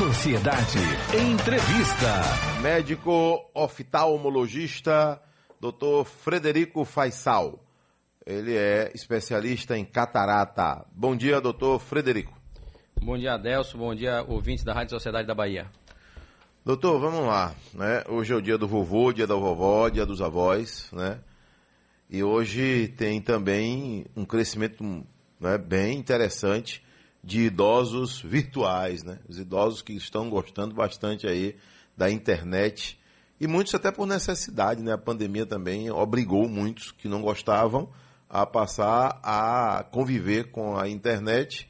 Sociedade Entrevista. Médico oftalmologista, Dr. Frederico Faisal. Ele é especialista em catarata. Bom dia, doutor Frederico. Bom dia, Adelso. Bom dia, ouvintes da Rádio Sociedade da Bahia. Doutor, vamos lá. Né? Hoje é o dia do vovô, dia da vovó, dia dos avós, né? E hoje tem também um crescimento né, bem interessante de idosos virtuais, né? Os idosos que estão gostando bastante aí da internet e muitos até por necessidade, né? A pandemia também obrigou muitos que não gostavam a passar a conviver com a internet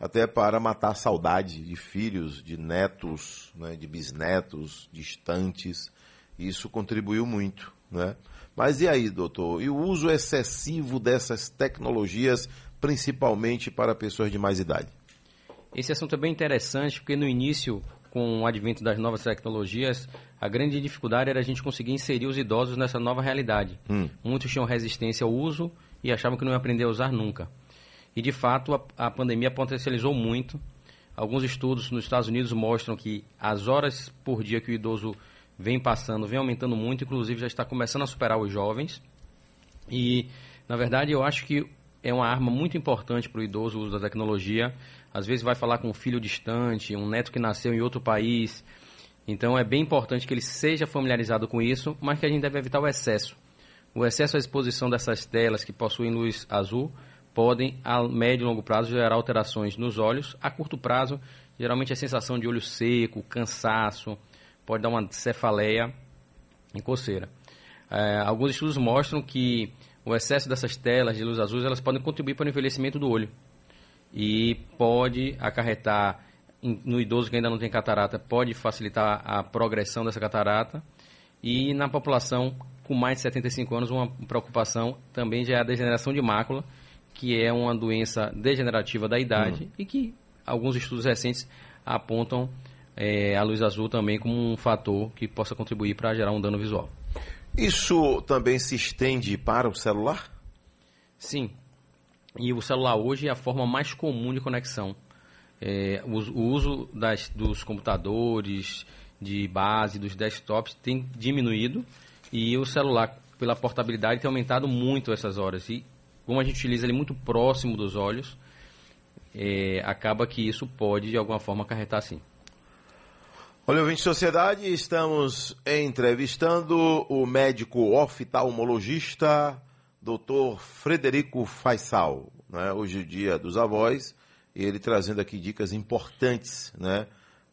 até para matar a saudade de filhos, de netos, né? de bisnetos distantes. Isso contribuiu muito, né? Mas e aí, doutor? E o uso excessivo dessas tecnologias principalmente para pessoas de mais idade? Esse assunto é bem interessante, porque no início, com o advento das novas tecnologias, a grande dificuldade era a gente conseguir inserir os idosos nessa nova realidade. Hum. Muitos tinham resistência ao uso e achavam que não iam aprender a usar nunca. E, de fato, a, a pandemia potencializou muito. Alguns estudos nos Estados Unidos mostram que as horas por dia que o idoso vem passando vem aumentando muito, inclusive já está começando a superar os jovens. E, na verdade, eu acho que é uma arma muito importante para o idoso o uso da tecnologia. Às vezes vai falar com um filho distante, um neto que nasceu em outro país. Então é bem importante que ele seja familiarizado com isso, mas que a gente deve evitar o excesso. O excesso à exposição dessas telas que possuem luz azul podem, a médio e longo prazo, gerar alterações nos olhos. A curto prazo, geralmente a sensação de olho seco, cansaço, pode dar uma cefaleia e coceira. É, alguns estudos mostram que o excesso dessas telas de luz azul elas podem contribuir para o envelhecimento do olho e pode acarretar no idoso que ainda não tem catarata pode facilitar a progressão dessa catarata e na população com mais de 75 anos uma preocupação também já é a degeneração de mácula que é uma doença degenerativa da idade uhum. e que alguns estudos recentes apontam é, a luz azul também como um fator que possa contribuir para gerar um dano visual. Isso também se estende para o celular? Sim. E o celular hoje é a forma mais comum de conexão. É, o, o, uso das, dos computadores de base, dos desktops, tem diminuído e o celular, pela portabilidade, tem aumentado muito essas horas. E como a gente utiliza ele muito próximo dos olhos, é, acaba que isso pode, de alguma forma, acarretar sim. Olha, ouvinte de sociedade, estamos entrevistando o médico oftalmologista Dr. Frederico Faisal. Né? Hoje é o dia dos avós, e ele trazendo aqui dicas importantes né,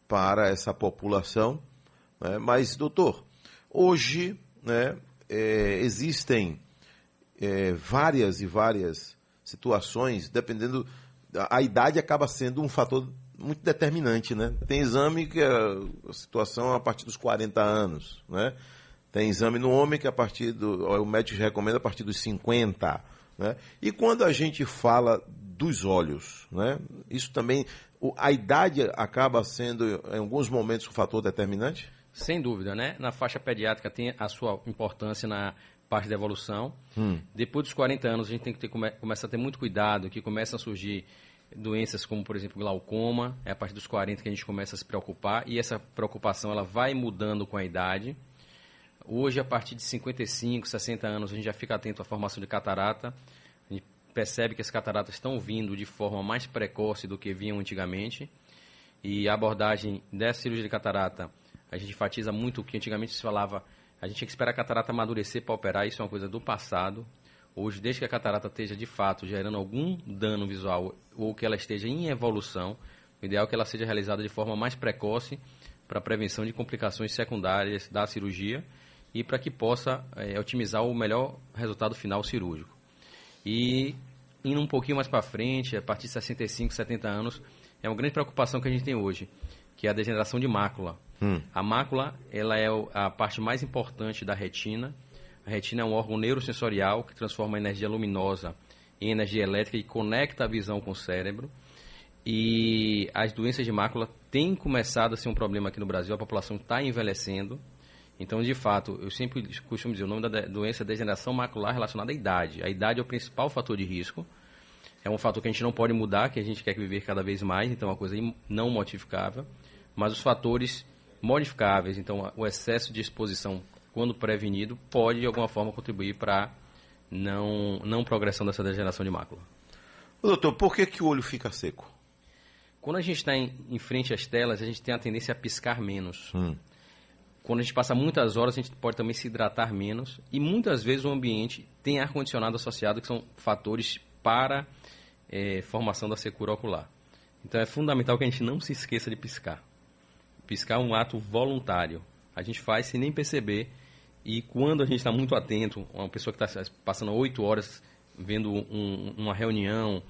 para essa população. Né? Mas, doutor, hoje né, é, existem é, várias e várias situações, dependendo. A idade acaba sendo um fator muito determinante, né? Tem exame que a, situação é a partir dos 40 anos, né? Tem exame no homem que é a partir do. O médico recomenda a partir dos 50. Né? E quando a gente fala dos olhos, né? Isso também. A idade acaba sendo, em alguns momentos, um fator determinante? Sem dúvida, né? Na faixa pediátrica tem a sua importância na parte da evolução. Hum. Depois dos 40 anos, a gente tem que ter, come, começar a ter muito cuidado, que começam a surgir doenças como, por exemplo, glaucoma, é a partir dos 40 que a gente começa a se preocupar e essa preocupação ela vai mudando com a idade. Hoje, a partir de 55, 60 anos, a gente já fica atento à formação de catarata. A gente percebe que as cataratas estão vindo de forma mais precoce do que vinham antigamente. E a abordagem dessa cirurgia de catarata, a gente enfatiza muito o que antigamente se falava, a gente tinha que esperar a catarata amadurecer para operar, isso é uma coisa do passado. Hoje, desde que a catarata esteja de fato gerando algum dano visual ou que ela esteja em evolução, o ideal é que ela seja realizada de forma mais precoce para prevenção de complicações secundárias da cirurgia e para que possa é, otimizar o melhor resultado final cirúrgico. E indo um pouquinho mais para frente, a partir de 65, 70 anos, é uma grande preocupação que a gente tem hoje, que é a degeneração de mácula. Hum. A mácula ela é a parte mais importante da retina a retina é um órgão neurosensorial que transforma a energia luminosa em energia elétrica e conecta a visão com o cérebro. E as doenças de mácula têm começado a ser um problema aqui no Brasil, a população está envelhecendo. Então, de fato, eu sempre costumo dizer, o nome da doença é degeneração macular relacionada à idade. A idade é o principal fator de risco. É um fator que a gente não pode mudar, que a gente quer viver cada vez mais, então é uma coisa não modificável. mas os fatores modificáveis, então o excesso de exposição, quando prevenido, pode de alguma forma contribuir para não, não progressão dessa degeneração de mácula. Doutor, por que, que o olho fica seco? Quando a gente está em, em, frente às telas, a gente tem a tendência a piscar menos. Hum. Quando a gente passa muitas horas, a gente pode também se hidratar menos. E muitas vezes o ambiente tem ar-condicionado associado, que são fatores para é, formação da secura ocular. Então é fundamental que a gente não se esqueça de piscar. Piscar é um ato voluntário. A gente faz sem nem perceber. E quando a gente está muito atento, uma pessoa que está passando oito horas vendo um, uma reunião,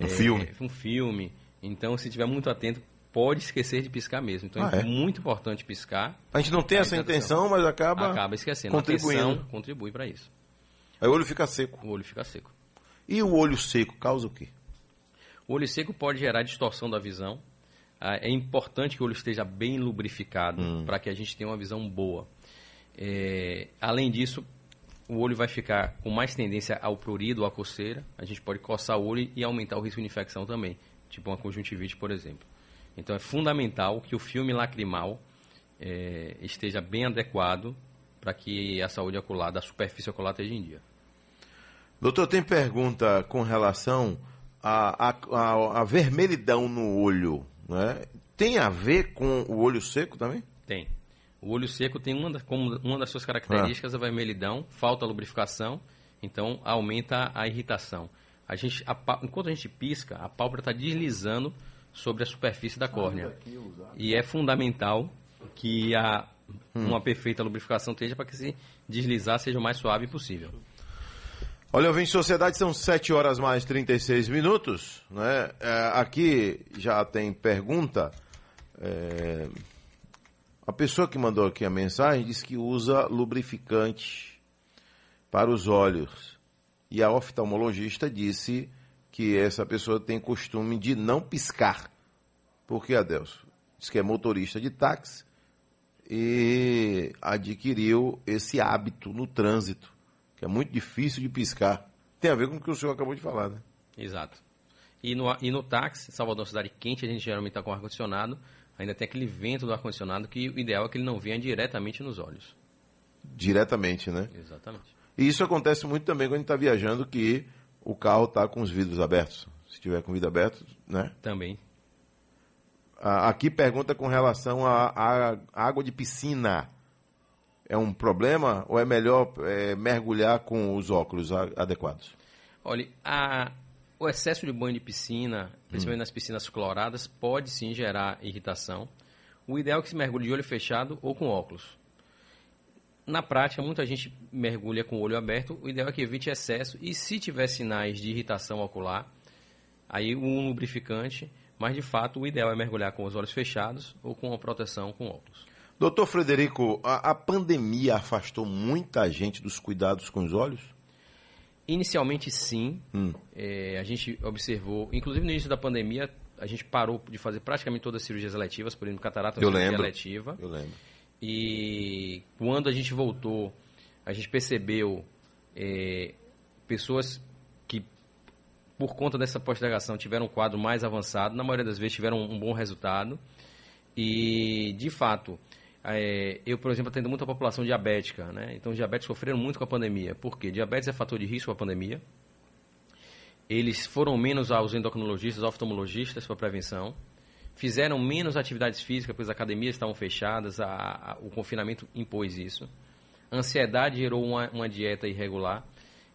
um é, filme, um filme, então se estiver muito atento pode esquecer de piscar mesmo. Então ah, é, é muito importante piscar. A gente não tem essa intenção, mas acaba acaba esquecendo. Contribuindo. A contribui para isso. Aí o olho fica seco. O olho fica seco. E o olho seco causa o quê? O olho seco pode gerar distorção da visão. Ah, é importante que o olho esteja bem lubrificado hum. para que a gente tenha uma visão boa. É, além disso, o olho vai ficar com mais tendência ao prurido, ou à coceira. A gente pode coçar o olho e aumentar o risco de infecção também, tipo uma conjuntivite, por exemplo. Então é fundamental que o filme lacrimal é, esteja bem adequado para que a saúde ocular da superfície ocular esteja em dia. Doutor, tem pergunta com relação à, à, à vermelhidão no olho, né? Tem a ver com o olho seco também? Tem. O olho seco tem uma, como uma das suas características ah. a vermelhidão, falta lubrificação, então aumenta a irritação. A gente, a, enquanto a gente pisca, a pálpebra está deslizando sobre a superfície da córnea. E é fundamental que a, hum. uma perfeita lubrificação esteja para que se deslizar seja o mais suave possível. Olha, eu vim sociedade, são 7 horas mais 36 minutos. Né? É, aqui já tem pergunta. É, a pessoa que mandou aqui a mensagem diz que usa lubrificante para os olhos. E a oftalmologista disse que essa pessoa tem costume de não piscar. Por que, Adelso? Diz que é motorista de táxi e adquiriu esse hábito no trânsito, que é muito difícil de piscar. Tem a ver com o que o senhor acabou de falar, né? Exato. E no, e no táxi, Salvador é uma cidade quente, a gente geralmente está com ar-condicionado, ainda tem aquele vento do ar-condicionado que o ideal é que ele não venha diretamente nos olhos. Diretamente, né? Exatamente. E isso acontece muito também quando a gente está viajando, que o carro está com os vidros abertos. Se tiver com o vidro aberto, né? Também. Aqui pergunta com relação à água de piscina. É um problema ou é melhor é, mergulhar com os óculos adequados? Olha, a, o excesso de banho de piscina, principalmente hum. nas piscinas cloradas, pode sim gerar irritação. O ideal é que se mergulhe de olho fechado ou com óculos. Na prática, muita gente mergulha com o olho aberto. O ideal é que evite excesso e, se tiver sinais de irritação ocular, aí um lubrificante. Mas, de fato, o ideal é mergulhar com os olhos fechados ou com uma proteção com óculos. Doutor Frederico, a, a pandemia afastou muita gente dos cuidados com os olhos? Inicialmente, sim. Hum. É, a gente observou, inclusive no início da pandemia, a gente parou de fazer praticamente todas as cirurgias eletivas, por exemplo, catarata uma cirurgia eletiva. Eu lembro. E quando a gente voltou, a gente percebeu é, pessoas que, por conta dessa postergação, tiveram um quadro mais avançado, na maioria das vezes tiveram um bom resultado. E, de fato, é, eu, por exemplo, atendo muita população diabética, né? Então, os diabéticos sofreram muito com a pandemia. Por quê? Diabetes é fator de risco com a pandemia. Eles foram menos aos endocrinologistas, oftalmologistas para prevenção. Fizeram menos atividades físicas, pois as academias estavam fechadas, a, a, o confinamento impôs isso. A ansiedade gerou uma, uma dieta irregular.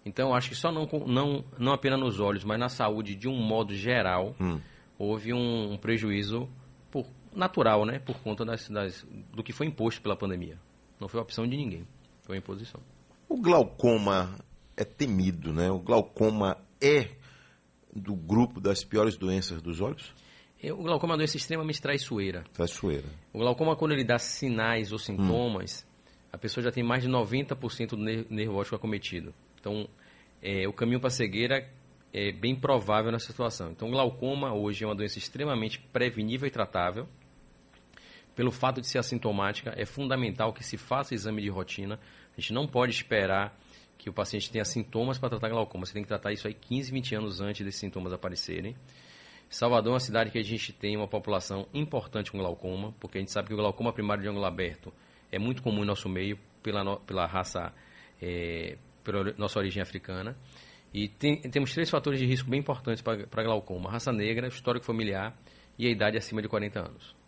Então, acho que só não, não, não apenas nos olhos, mas na saúde, de um modo geral, hum. houve um, um prejuízo por natural, né? Por conta das, das, do que foi imposto pela pandemia. Não foi opção de ninguém, foi uma imposição. O glaucoma é temido, né? O glaucoma é do grupo das piores doenças dos olhos? É, o glaucoma é uma doença extremamente traiçoeira. Traiçoeira. O glaucoma, quando ele dá sinais ou sintomas, hum. a pessoa já tem mais de 90% do nervo óptico acometido. Então, é, o caminho para a cegueira é bem provável nessa situação. Então, o glaucoma hoje é uma doença extremamente prevenível e tratável pelo fato de ser assintomática, é fundamental que se faça exame de rotina. A gente não pode esperar que o paciente tenha sintomas para tratar glaucoma. Você tem que tratar isso aí 15, 20 anos antes desses sintomas aparecerem. Salvador é uma cidade que a gente tem uma população importante com glaucoma, porque a gente sabe que o glaucoma primário de ângulo aberto é muito comum em nosso meio pela, no, pela raça, é, pela nossa origem africana. E tem, temos três fatores de risco bem importantes para glaucoma: raça negra, histórico familiar e a idade acima de 40 anos.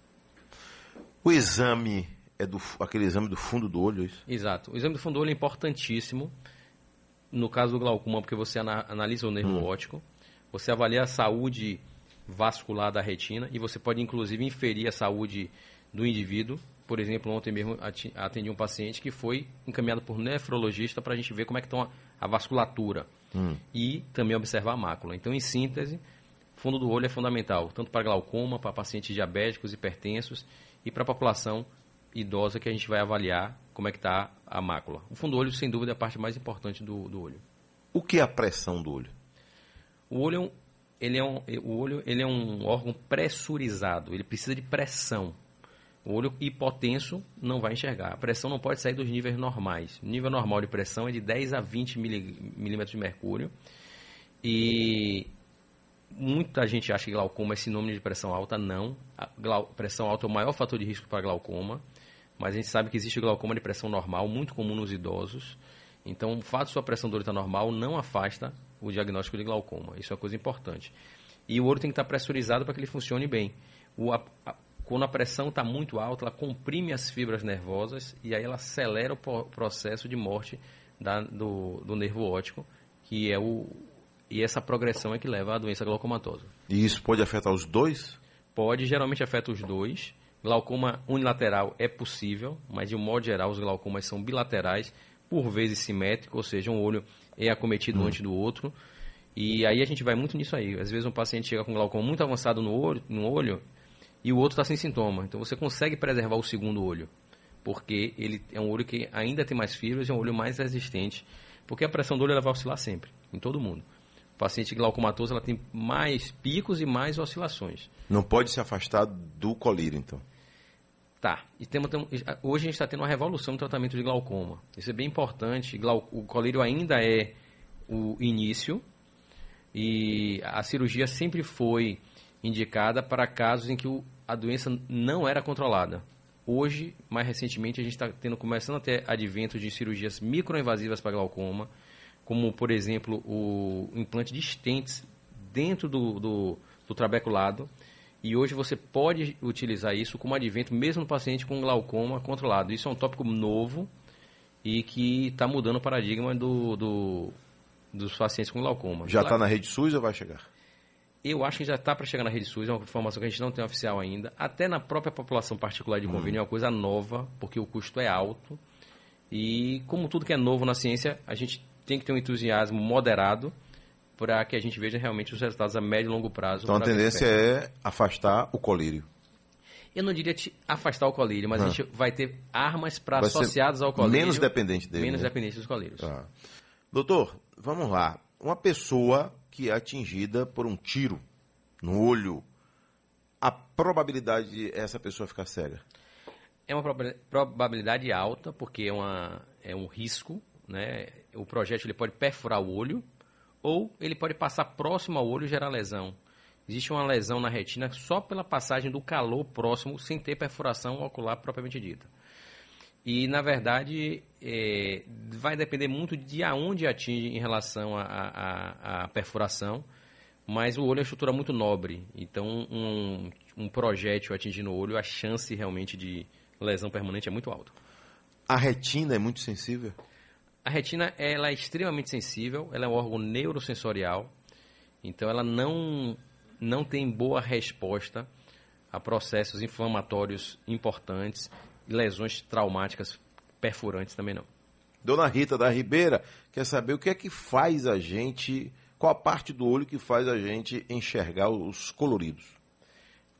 O exame é do, aquele exame do fundo do olho, é isso? Exato. O exame do fundo do olho é importantíssimo no caso do glaucoma, porque você analisa o nervo hum. óptico, você avalia a saúde vascular da retina e você pode inclusive inferir a saúde do indivíduo. Por exemplo, ontem mesmo atendi um paciente que foi encaminhado por nefrologista para a gente ver como é que está a vasculatura hum. e também observar a mácula. Então, em síntese, fundo do olho é fundamental, tanto para glaucoma, para pacientes diabéticos, hipertensos e para a população idosa que a gente vai avaliar como é que está a mácula. O fundo do olho, sem dúvida, é a parte mais importante do, do olho. O que é a pressão do olho? O olho é um, ele é um, o olho ele é um órgão pressurizado, ele precisa de pressão. O olho hipotenso não vai enxergar. A pressão não pode sair dos níveis normais. O nível normal de pressão é de 10 a 20 milímetros de mercúrio. E muita gente acha que glaucoma é sinônimo de pressão alta. Não. A pressão alta é o maior fator de risco para glaucoma. Mas a gente sabe que existe glaucoma de pressão normal, muito comum nos idosos. Então, o fato de sua pressão do olho estar normal não afasta o diagnóstico de glaucoma. Isso é uma coisa importante. E o olho tem que estar pressurizado para que ele funcione bem. O, a, a, quando a pressão está muito alta, ela comprime as fibras nervosas e aí ela acelera o processo de morte da, do, do nervo óptico, que é o. E essa progressão é que leva à doença glaucomatosa. E isso pode afetar os dois? Pode, geralmente afeta os dois. Glaucoma unilateral é possível, mas de um modo geral os glaucomas são bilaterais, por vezes simétricos, ou seja, um olho é acometido hum. antes do outro. E aí a gente vai muito nisso aí. Às vezes um paciente chega com glaucoma muito avançado no olho, no olho e o outro está sem sintoma. Então você consegue preservar o segundo olho, porque ele é um olho que ainda tem mais fibras e é um olho mais resistente, porque a pressão do olho ela vai oscilar sempre, em todo mundo. Paciente glaucomatoso ela tem mais picos e mais oscilações. Não pode se afastar do colírio, então. Tá. E temos, hoje a gente está tendo uma revolução no tratamento de glaucoma. Isso é bem importante. O colírio ainda é o início e a cirurgia sempre foi indicada para casos em que o, a doença não era controlada. Hoje, mais recentemente, a gente está tendo começando a ter advento de cirurgias microinvasivas para glaucoma, como por exemplo o implante de stents dentro do, do, do trabeculado e hoje você pode utilizar isso como advento mesmo no paciente com glaucoma controlado. Isso é um tópico novo e que está mudando o paradigma do, do, dos pacientes com glaucoma. Já está na rede SUS ou vai chegar? Eu acho que já está para chegar na rede SUS, é uma informação que a gente não tem oficial ainda. Até na própria população particular de convênio hum. é uma coisa nova, porque o custo é alto. E como tudo que é novo na ciência, a gente tem que ter um entusiasmo moderado para que a gente veja realmente os resultados a médio e longo prazo. Então a tendência é afastar o colírio. Eu não diria afastar o colírio, mas a gente vai ter armas para associadas ao colírio. Menos dependente dele. Menos né? dependente dos colírios. Ah. Doutor, vamos lá. Uma pessoa que é atingida por um tiro no olho, a probabilidade de essa pessoa ficar cega? É uma probabilidade alta, porque é, uma, é um risco. Né? O projétil ele pode perfurar o olho, ou ele pode passar próximo ao olho e gerar lesão. Existe uma lesão na retina só pela passagem do calor próximo, sem ter perfuração ocular propriamente dita. E, na verdade, é, vai depender muito de aonde atinge em relação à perfuração, mas o olho é uma estrutura muito nobre. Então, um, um projétil atingindo o olho, a chance realmente de lesão permanente é muito alta. A retina é muito sensível? A retina ela é extremamente sensível, ela é um órgão neurosensorial, então ela não, não tem boa resposta a processos inflamatórios importantes e lesões traumáticas perfurantes também não. Dona Rita da Ribeira quer saber o que é que faz a gente, qual a parte do olho que faz a gente enxergar os coloridos?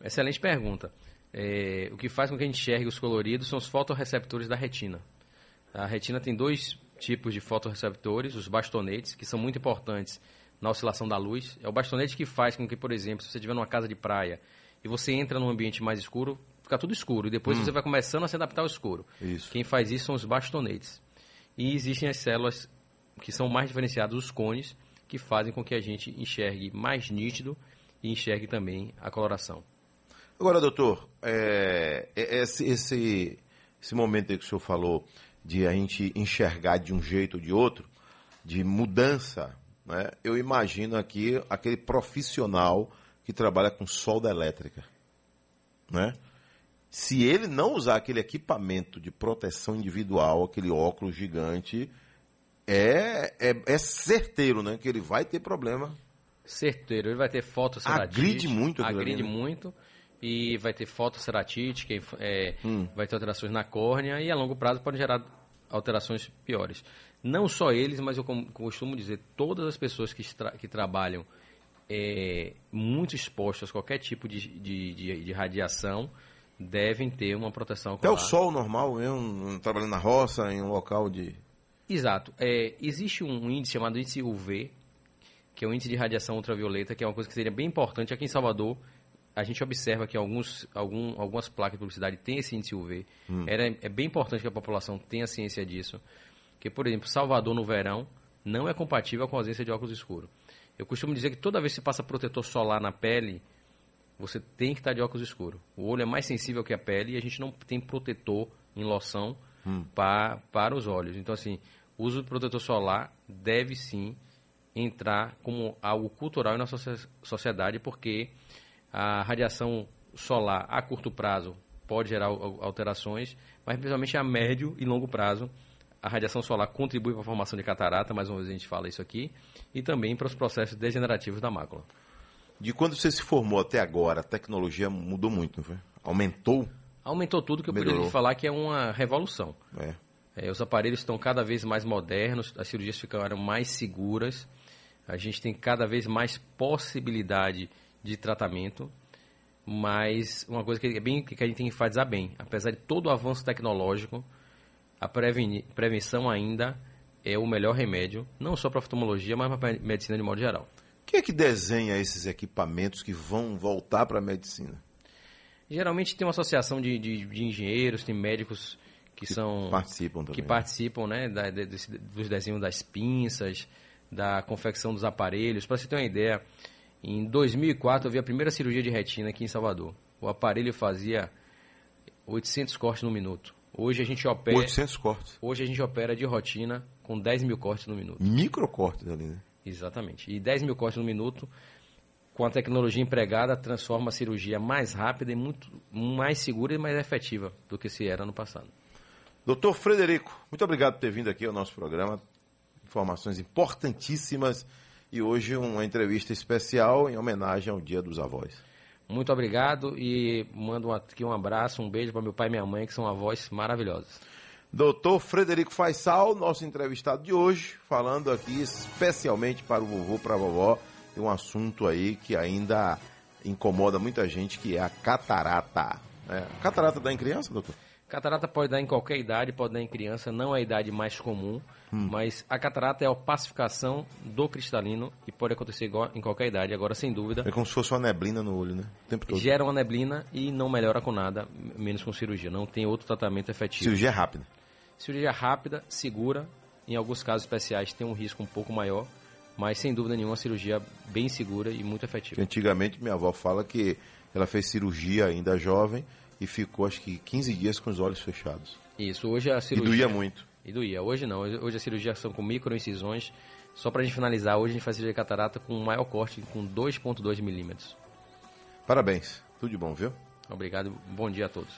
Excelente pergunta. É, o que faz com que a gente enxergue os coloridos são os fotorreceptores da retina. A retina tem dois tipos de fotorreceptores, os bastonetes, que são muito importantes na oscilação da luz. É o bastonete que faz com que, por exemplo, se você estiver numa casa de praia e você entra num ambiente mais escuro, fica tudo escuro. E depois hum. você vai começando a se adaptar ao escuro. Isso. Quem faz isso são os bastonetes. E existem as células que são mais diferenciadas, os cones, que fazem com que a gente enxergue mais nítido e enxergue também a coloração. Agora, doutor, é, é, esse, esse, esse momento aí que o senhor falou de a gente enxergar de um jeito ou de outro, de mudança, né? eu imagino aqui aquele profissional que trabalha com solda elétrica. Né? Se ele não usar aquele equipamento de proteção individual, aquele óculos gigante, é, é, é certeiro né? que ele vai ter problema. Certeiro, ele vai ter fotosseratite. Agride muito. Agride muito e vai ter fotosseratite, que é, hum. vai ter alterações na córnea e a longo prazo pode gerar alterações piores. Não só eles, mas eu costumo dizer, todas as pessoas que, tra que trabalham é, muito expostas a qualquer tipo de, de, de, de, radiação devem ter uma proteção Até o sol normal, eu, um, trabalhando na roça, em um local de... Exato. É, existe um índice chamado índice UV, que é o índice de radiação ultravioleta, que é uma coisa que seria bem importante aqui em Salvador a gente observa que alguns, algum, algumas placas de publicidade têm esse índice UV. Hum. Era, é bem importante que a população tenha ciência disso. Porque, por exemplo, Salvador no verão não é compatível com a ausência de óculos escuros. Eu costumo dizer que toda vez que você passa protetor solar na pele, você tem que estar de óculos escuros. O olho é mais sensível que a pele e a gente não tem protetor em loção hum. para, para os olhos. Então, assim, o uso do protetor solar deve sim entrar como algo cultural na sociedade, porque a radiação solar a curto prazo pode gerar alterações, mas principalmente a médio e longo prazo a radiação solar contribui para a formação de catarata, mais uma vez a gente fala isso aqui, e também para os processos degenerativos da mácula. De quando você se formou até agora, a tecnologia mudou muito, não foi? Aumentou? Aumentou tudo que eu Melhorou. poderia falar que é uma revolução. É. É, os aparelhos estão cada vez mais modernos, as cirurgias ficaram mais seguras, a gente tem cada vez mais possibilidade de tratamento, mas uma coisa que é bem que a gente tem que enfatizar bem, apesar de todo o avanço tecnológico, a prevenção ainda é o melhor remédio, não só para a oftalmologia, mas para a medicina de modo geral. Quem é que desenha esses equipamentos que vão voltar para a medicina? Geralmente tem uma associação de, de, de engenheiros, tem médicos que, que são participam também. que participam, né, da, de, dos desenhos das pinças, da confecção dos aparelhos. Para você ter uma ideia, em 2004, eu vi a primeira cirurgia de retina aqui em Salvador. O aparelho fazia 800 cortes no minuto. Hoje a gente opera. 800 cortes. Hoje a gente opera de rotina com 10 mil cortes no minuto. Microcortes ali, né? Exatamente. E 10 mil cortes no minuto, com a tecnologia empregada, transforma a cirurgia mais rápida e muito mais segura e mais efetiva do que se era no passado. Doutor Frederico, muito obrigado por ter vindo aqui ao nosso programa. Informações importantíssimas e hoje uma entrevista especial em homenagem ao Dia dos Avós. Muito obrigado e mando aqui um abraço, um beijo para meu pai e minha mãe, que são avós maravilhosos. Doutor Frederico Faisal, nosso entrevistado de hoje, falando aqui especialmente para o vovô, para a vovó, de um assunto aí que ainda incomoda muita gente, que é a catarata. É, catarata dá em criança, doutor? Catarata pode dar em qualquer idade, pode dar em criança, não é a idade mais comum, hum. mas a catarata é a opacificação do cristalino e pode acontecer em qualquer idade. Agora, sem dúvida. É como se fosse uma neblina no olho, né? O tempo todo. Gera uma neblina e não melhora com nada, menos com cirurgia. Não tem outro tratamento efetivo. Cirurgia rápida. Cirurgia rápida, segura. Em alguns casos especiais tem um risco um pouco maior, mas sem dúvida nenhuma, uma cirurgia bem segura e muito efetiva. Antigamente, minha avó fala que ela fez cirurgia ainda jovem e ficou acho que 15 dias com os olhos fechados. Isso, hoje a cirurgia... E doía muito. E doía. Hoje não, hoje a cirurgia são com microincisões. Só para a gente finalizar, hoje a gente faz cirurgia de catarata com um maior corte, com 2.2 milímetros. Parabéns, tudo de bom, viu? Obrigado, bom dia a todos.